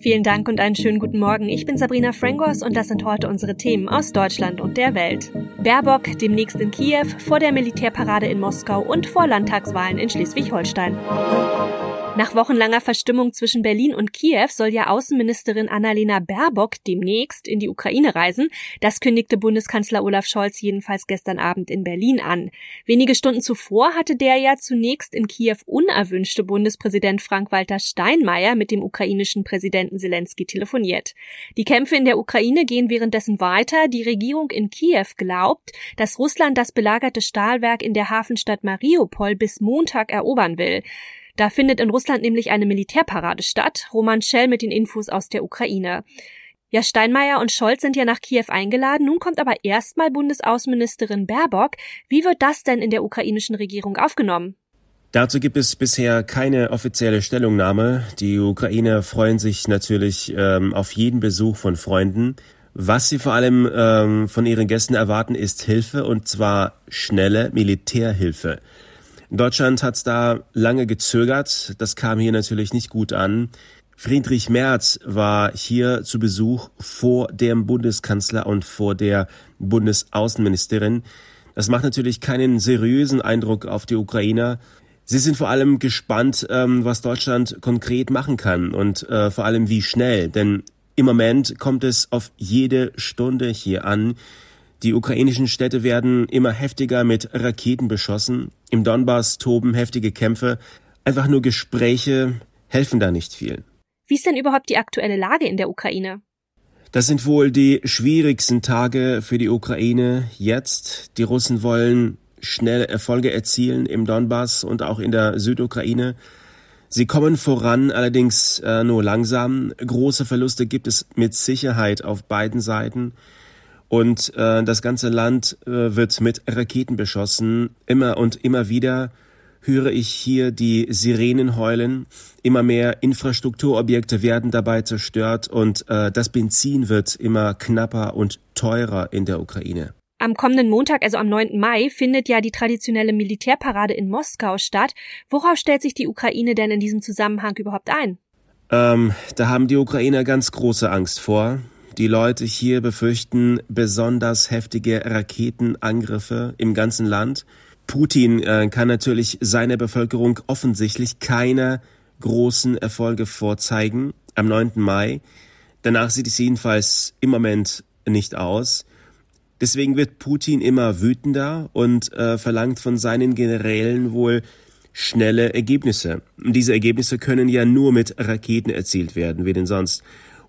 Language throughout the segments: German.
Vielen Dank und einen schönen guten Morgen. Ich bin Sabrina Frangos und das sind heute unsere Themen aus Deutschland und der Welt. Baerbock demnächst in Kiew, vor der Militärparade in Moskau und vor Landtagswahlen in Schleswig-Holstein. Nach wochenlanger Verstimmung zwischen Berlin und Kiew soll ja Außenministerin Annalena Baerbock demnächst in die Ukraine reisen. Das kündigte Bundeskanzler Olaf Scholz jedenfalls gestern Abend in Berlin an. Wenige Stunden zuvor hatte der ja zunächst in Kiew unerwünschte Bundespräsident Frank-Walter Steinmeier mit dem ukrainischen Präsidenten Zelensky telefoniert. Die Kämpfe in der Ukraine gehen währenddessen weiter. Die Regierung in Kiew glaubt, dass Russland das belagerte Stahlwerk in der Hafenstadt Mariupol bis Montag erobern will. Da findet in Russland nämlich eine Militärparade statt. Roman Schell mit den Infos aus der Ukraine. Ja, Steinmeier und Scholz sind ja nach Kiew eingeladen. Nun kommt aber erstmal Bundesaußenministerin Baerbock. Wie wird das denn in der ukrainischen Regierung aufgenommen? Dazu gibt es bisher keine offizielle Stellungnahme. Die Ukrainer freuen sich natürlich ähm, auf jeden Besuch von Freunden. Was sie vor allem ähm, von ihren Gästen erwarten, ist Hilfe und zwar schnelle Militärhilfe. Deutschland hat da lange gezögert. Das kam hier natürlich nicht gut an. Friedrich Merz war hier zu Besuch vor dem Bundeskanzler und vor der Bundesaußenministerin. Das macht natürlich keinen seriösen Eindruck auf die Ukrainer. Sie sind vor allem gespannt, ähm, was Deutschland konkret machen kann und äh, vor allem wie schnell. Denn im Moment kommt es auf jede Stunde hier an. Die ukrainischen Städte werden immer heftiger mit Raketen beschossen. Im Donbass toben heftige Kämpfe. Einfach nur Gespräche helfen da nicht viel. Wie ist denn überhaupt die aktuelle Lage in der Ukraine? Das sind wohl die schwierigsten Tage für die Ukraine jetzt. Die Russen wollen schnelle Erfolge erzielen im Donbass und auch in der Südukraine. Sie kommen voran, allerdings äh, nur langsam. Große Verluste gibt es mit Sicherheit auf beiden Seiten. Und äh, das ganze Land äh, wird mit Raketen beschossen. Immer und immer wieder höre ich hier die Sirenen heulen. Immer mehr Infrastrukturobjekte werden dabei zerstört und äh, das Benzin wird immer knapper und teurer in der Ukraine. Am kommenden Montag, also am 9. Mai, findet ja die traditionelle Militärparade in Moskau statt. Worauf stellt sich die Ukraine denn in diesem Zusammenhang überhaupt ein? Ähm, da haben die Ukrainer ganz große Angst vor. Die Leute hier befürchten besonders heftige Raketenangriffe im ganzen Land. Putin äh, kann natürlich seiner Bevölkerung offensichtlich keine großen Erfolge vorzeigen am 9. Mai. Danach sieht es jedenfalls im Moment nicht aus. Deswegen wird Putin immer wütender und äh, verlangt von seinen Generälen wohl schnelle Ergebnisse. Diese Ergebnisse können ja nur mit Raketen erzielt werden, wie denn sonst.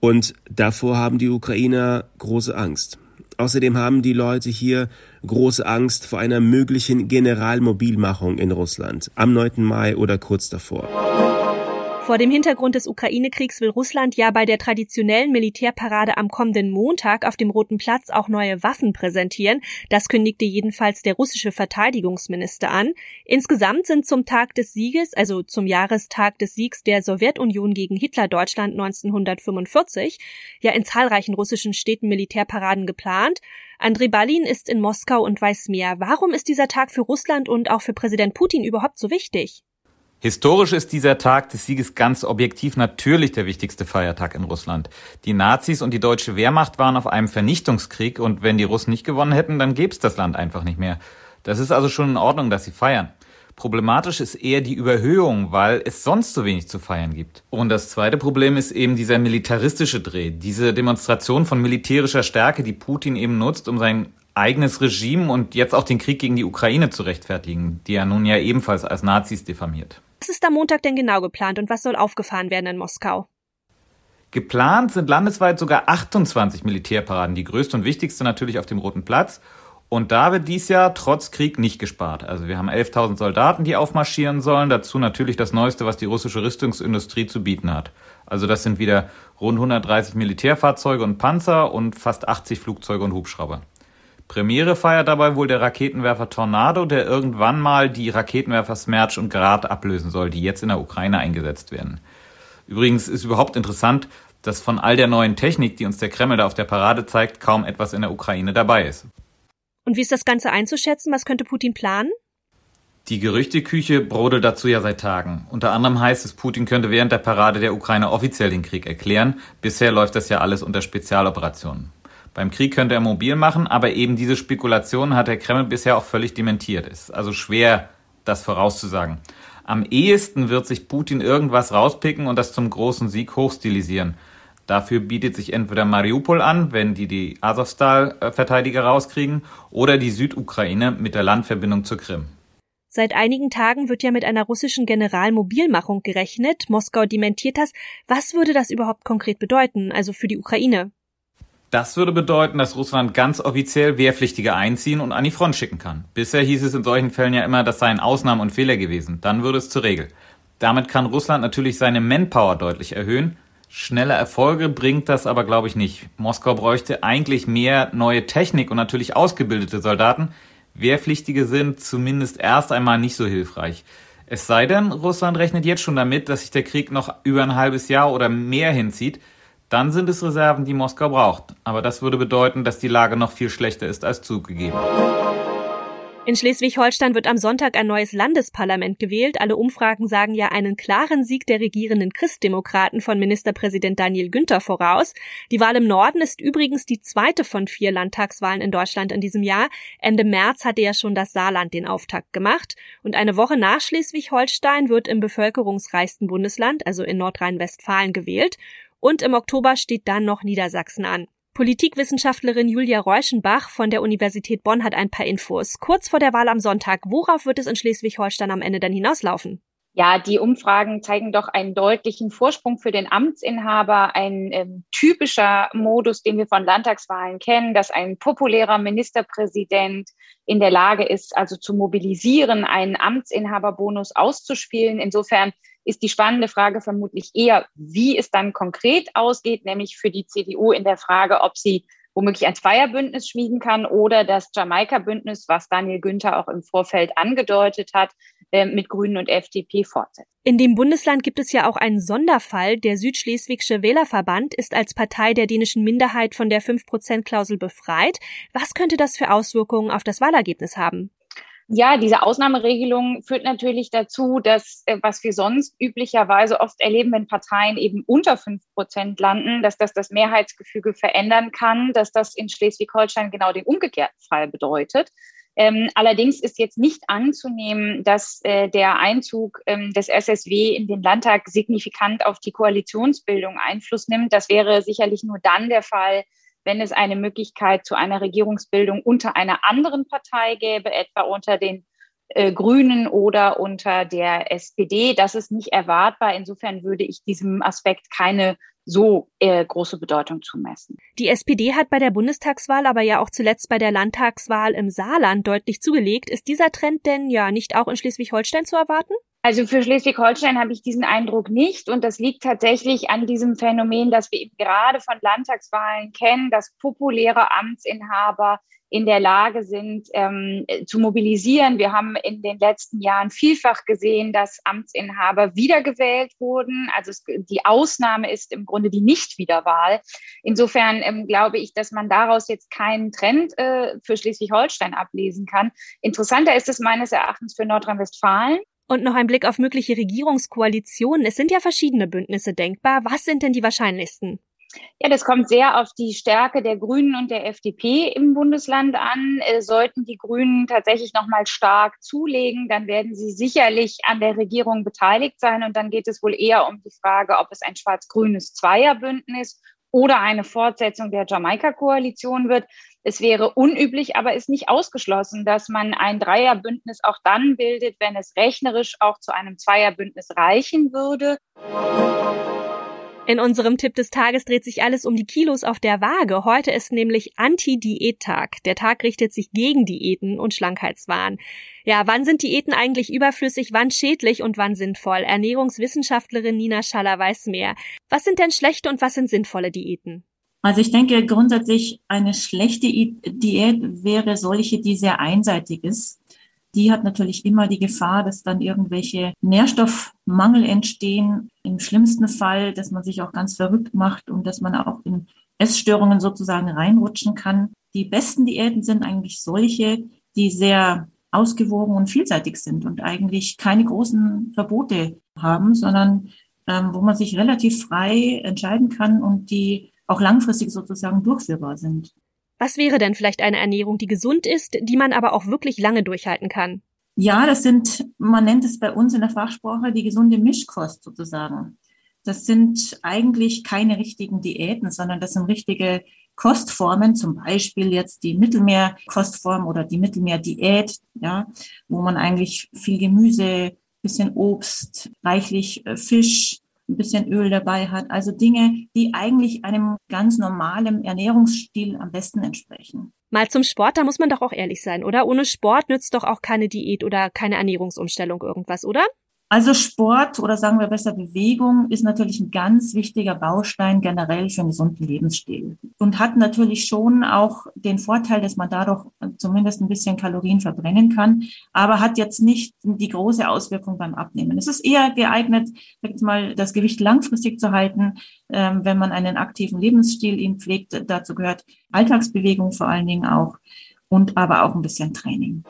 Und davor haben die Ukrainer große Angst. Außerdem haben die Leute hier große Angst vor einer möglichen Generalmobilmachung in Russland am 9. Mai oder kurz davor. Vor dem Hintergrund des Ukraine-Kriegs will Russland ja bei der traditionellen Militärparade am kommenden Montag auf dem Roten Platz auch neue Waffen präsentieren. Das kündigte jedenfalls der russische Verteidigungsminister an. Insgesamt sind zum Tag des Sieges, also zum Jahrestag des Siegs der Sowjetunion gegen Hitler-Deutschland 1945, ja in zahlreichen russischen Städten Militärparaden geplant. Andrei Balin ist in Moskau und weiß mehr. Warum ist dieser Tag für Russland und auch für Präsident Putin überhaupt so wichtig? Historisch ist dieser Tag des Sieges ganz objektiv natürlich der wichtigste Feiertag in Russland. Die Nazis und die deutsche Wehrmacht waren auf einem Vernichtungskrieg und wenn die Russen nicht gewonnen hätten, dann gäbe es das Land einfach nicht mehr. Das ist also schon in Ordnung, dass sie feiern. Problematisch ist eher die Überhöhung, weil es sonst so wenig zu feiern gibt. Und das zweite Problem ist eben dieser militaristische Dreh, diese Demonstration von militärischer Stärke, die Putin eben nutzt, um sein eigenes Regime und jetzt auch den Krieg gegen die Ukraine zu rechtfertigen, die er nun ja ebenfalls als Nazis diffamiert. Was ist am Montag denn genau geplant und was soll aufgefahren werden in Moskau? Geplant sind landesweit sogar 28 Militärparaden, die größte und wichtigste natürlich auf dem Roten Platz. Und da wird dies Jahr trotz Krieg nicht gespart. Also wir haben 11.000 Soldaten, die aufmarschieren sollen. Dazu natürlich das Neueste, was die russische Rüstungsindustrie zu bieten hat. Also das sind wieder rund 130 Militärfahrzeuge und Panzer und fast 80 Flugzeuge und Hubschrauber. Premiere feiert dabei wohl der Raketenwerfer Tornado, der irgendwann mal die Raketenwerfer Smerch und Grad ablösen soll, die jetzt in der Ukraine eingesetzt werden. Übrigens ist überhaupt interessant, dass von all der neuen Technik, die uns der Kreml da auf der Parade zeigt, kaum etwas in der Ukraine dabei ist. Und wie ist das Ganze einzuschätzen? Was könnte Putin planen? Die Gerüchteküche brodelt dazu ja seit Tagen. Unter anderem heißt es, Putin könnte während der Parade der Ukraine offiziell den Krieg erklären. Bisher läuft das ja alles unter Spezialoperationen. Beim Krieg könnte er mobil machen, aber eben diese Spekulationen hat der Kreml bisher auch völlig dementiert. Ist also schwer, das vorauszusagen. Am ehesten wird sich Putin irgendwas rauspicken und das zum großen Sieg hochstilisieren. Dafür bietet sich entweder Mariupol an, wenn die die Azovstal-Verteidiger rauskriegen, oder die Südukraine mit der Landverbindung zur Krim. Seit einigen Tagen wird ja mit einer russischen Generalmobilmachung gerechnet. Moskau dementiert das. Was würde das überhaupt konkret bedeuten, also für die Ukraine? Das würde bedeuten, dass Russland ganz offiziell Wehrpflichtige einziehen und an die Front schicken kann. Bisher hieß es in solchen Fällen ja immer, das seien Ausnahmen und Fehler gewesen. Dann würde es zur Regel. Damit kann Russland natürlich seine Manpower deutlich erhöhen. Schnelle Erfolge bringt das aber, glaube ich, nicht. Moskau bräuchte eigentlich mehr neue Technik und natürlich ausgebildete Soldaten. Wehrpflichtige sind zumindest erst einmal nicht so hilfreich. Es sei denn, Russland rechnet jetzt schon damit, dass sich der Krieg noch über ein halbes Jahr oder mehr hinzieht. Dann sind es Reserven, die Moskau braucht. Aber das würde bedeuten, dass die Lage noch viel schlechter ist als zugegeben. In Schleswig-Holstein wird am Sonntag ein neues Landesparlament gewählt. Alle Umfragen sagen ja einen klaren Sieg der regierenden Christdemokraten von Ministerpräsident Daniel Günther voraus. Die Wahl im Norden ist übrigens die zweite von vier Landtagswahlen in Deutschland in diesem Jahr. Ende März hatte ja schon das Saarland den Auftakt gemacht. Und eine Woche nach Schleswig-Holstein wird im bevölkerungsreichsten Bundesland, also in Nordrhein-Westfalen, gewählt. Und im Oktober steht dann noch Niedersachsen an. Politikwissenschaftlerin Julia Reuschenbach von der Universität Bonn hat ein paar Infos. Kurz vor der Wahl am Sonntag, worauf wird es in Schleswig-Holstein am Ende dann hinauslaufen? Ja, die Umfragen zeigen doch einen deutlichen Vorsprung für den Amtsinhaber, ein ähm, typischer Modus, den wir von Landtagswahlen kennen, dass ein populärer Ministerpräsident in der Lage ist, also zu mobilisieren, einen Amtsinhaberbonus auszuspielen. Insofern ist die spannende Frage vermutlich eher, wie es dann konkret ausgeht, nämlich für die CDU in der Frage, ob sie womöglich ein Zweierbündnis schmieden kann oder das Jamaika-Bündnis, was Daniel Günther auch im Vorfeld angedeutet hat, äh, mit Grünen und FDP fortsetzt. In dem Bundesland gibt es ja auch einen Sonderfall. Der Südschleswigsche Wählerverband ist als Partei der dänischen Minderheit von der 5%-Klausel befreit. Was könnte das für Auswirkungen auf das Wahlergebnis haben? Ja, diese Ausnahmeregelung führt natürlich dazu, dass, äh, was wir sonst üblicherweise oft erleben, wenn Parteien eben unter fünf Prozent landen, dass das das Mehrheitsgefüge verändern kann, dass das in Schleswig-Holstein genau den umgekehrten Fall bedeutet. Ähm, allerdings ist jetzt nicht anzunehmen, dass äh, der Einzug ähm, des SSW in den Landtag signifikant auf die Koalitionsbildung Einfluss nimmt. Das wäre sicherlich nur dann der Fall, wenn es eine Möglichkeit zu einer Regierungsbildung unter einer anderen Partei gäbe, etwa unter den äh, Grünen oder unter der SPD. Das ist nicht erwartbar. Insofern würde ich diesem Aspekt keine so äh, große Bedeutung zumessen. Die SPD hat bei der Bundestagswahl, aber ja auch zuletzt bei der Landtagswahl im Saarland deutlich zugelegt. Ist dieser Trend denn ja nicht auch in Schleswig-Holstein zu erwarten? Also für Schleswig-Holstein habe ich diesen Eindruck nicht. Und das liegt tatsächlich an diesem Phänomen, das wir eben gerade von Landtagswahlen kennen, dass populäre Amtsinhaber in der Lage sind, ähm, zu mobilisieren. Wir haben in den letzten Jahren vielfach gesehen, dass Amtsinhaber wiedergewählt wurden. Also es, die Ausnahme ist im Grunde die Nichtwiederwahl. Insofern ähm, glaube ich, dass man daraus jetzt keinen Trend äh, für Schleswig-Holstein ablesen kann. Interessanter ist es meines Erachtens für Nordrhein-Westfalen. Und noch ein Blick auf mögliche Regierungskoalitionen. Es sind ja verschiedene Bündnisse denkbar. Was sind denn die wahrscheinlichsten? Ja, das kommt sehr auf die Stärke der Grünen und der FDP im Bundesland an. Äh, sollten die Grünen tatsächlich nochmal stark zulegen, dann werden sie sicherlich an der Regierung beteiligt sein. Und dann geht es wohl eher um die Frage, ob es ein schwarz-grünes Zweierbündnis oder eine Fortsetzung der Jamaika-Koalition wird. Es wäre unüblich, aber ist nicht ausgeschlossen, dass man ein Dreierbündnis auch dann bildet, wenn es rechnerisch auch zu einem Zweierbündnis reichen würde. In unserem Tipp des Tages dreht sich alles um die Kilos auf der Waage. Heute ist nämlich Anti-Diät-Tag. Der Tag richtet sich gegen Diäten und Schlankheitswahn. Ja, wann sind Diäten eigentlich überflüssig, wann schädlich und wann sinnvoll? Ernährungswissenschaftlerin Nina Schaller weiß mehr. Was sind denn schlechte und was sind sinnvolle Diäten? Also ich denke grundsätzlich eine schlechte Diät wäre solche, die sehr einseitig ist die hat natürlich immer die Gefahr, dass dann irgendwelche Nährstoffmangel entstehen. Im schlimmsten Fall, dass man sich auch ganz verrückt macht und dass man auch in Essstörungen sozusagen reinrutschen kann. Die besten Diäten sind eigentlich solche, die sehr ausgewogen und vielseitig sind und eigentlich keine großen Verbote haben, sondern ähm, wo man sich relativ frei entscheiden kann und die auch langfristig sozusagen durchführbar sind. Was wäre denn vielleicht eine Ernährung, die gesund ist, die man aber auch wirklich lange durchhalten kann? Ja, das sind, man nennt es bei uns in der Fachsprache die gesunde Mischkost sozusagen. Das sind eigentlich keine richtigen Diäten, sondern das sind richtige Kostformen, zum Beispiel jetzt die Mittelmeerkostform oder die Mittelmeerdiät, ja, wo man eigentlich viel Gemüse, bisschen Obst, reichlich äh, Fisch, ein bisschen Öl dabei hat. Also Dinge, die eigentlich einem ganz normalen Ernährungsstil am besten entsprechen. Mal zum Sport, da muss man doch auch ehrlich sein, oder? Ohne Sport nützt doch auch keine Diät oder keine Ernährungsumstellung irgendwas, oder? Also Sport oder sagen wir besser Bewegung ist natürlich ein ganz wichtiger Baustein generell für einen gesunden Lebensstil und hat natürlich schon auch den Vorteil, dass man dadurch zumindest ein bisschen Kalorien verbrennen kann, aber hat jetzt nicht die große Auswirkung beim Abnehmen. Es ist eher geeignet, jetzt mal das Gewicht langfristig zu halten, ähm, wenn man einen aktiven Lebensstil ihn pflegt. Dazu gehört Alltagsbewegung vor allen Dingen auch und aber auch ein bisschen Training.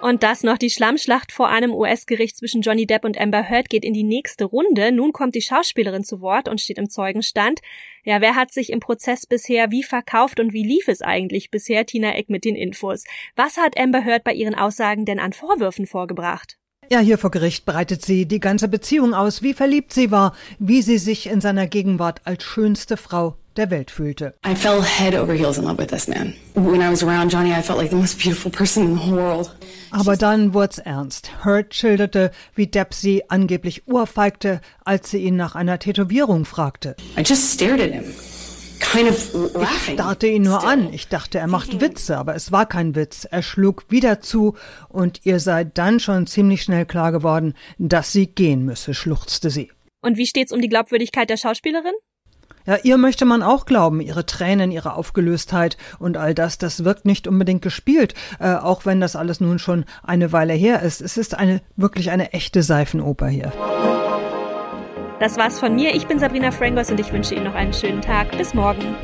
Und das noch die Schlammschlacht vor einem US-Gericht zwischen Johnny Depp und Amber Heard geht in die nächste Runde. Nun kommt die Schauspielerin zu Wort und steht im Zeugenstand. Ja, wer hat sich im Prozess bisher wie verkauft und wie lief es eigentlich bisher? Tina Eck mit den Infos. Was hat Amber Heard bei ihren Aussagen denn an Vorwürfen vorgebracht? Ja, hier vor Gericht breitet sie die ganze Beziehung aus, wie verliebt sie war, wie sie sich in seiner Gegenwart als schönste Frau der Welt fühlte. I fell head over heels in love with this man. When I was around Johnny, I felt like the most beautiful person in the whole world. Aber dann wurd's ernst. Hurt schilderte, wie Depp sie angeblich urfeigte, als sie ihn nach einer Tätowierung fragte. I just stared at him. Kind of ich starrte ihn nur an. Ich dachte, er macht Witze, aber es war kein Witz. Er schlug wieder zu und ihr sei dann schon ziemlich schnell klar geworden, dass sie gehen müsse, schluchzte sie. Und wie steht's um die Glaubwürdigkeit der Schauspielerin? Ja, ihr möchte man auch glauben, ihre Tränen, ihre Aufgelöstheit und all das, das wirkt nicht unbedingt gespielt, äh, auch wenn das alles nun schon eine Weile her ist. Es ist eine wirklich eine echte Seifenoper hier. Das war's von mir. Ich bin Sabrina Frangos und ich wünsche Ihnen noch einen schönen Tag. Bis morgen.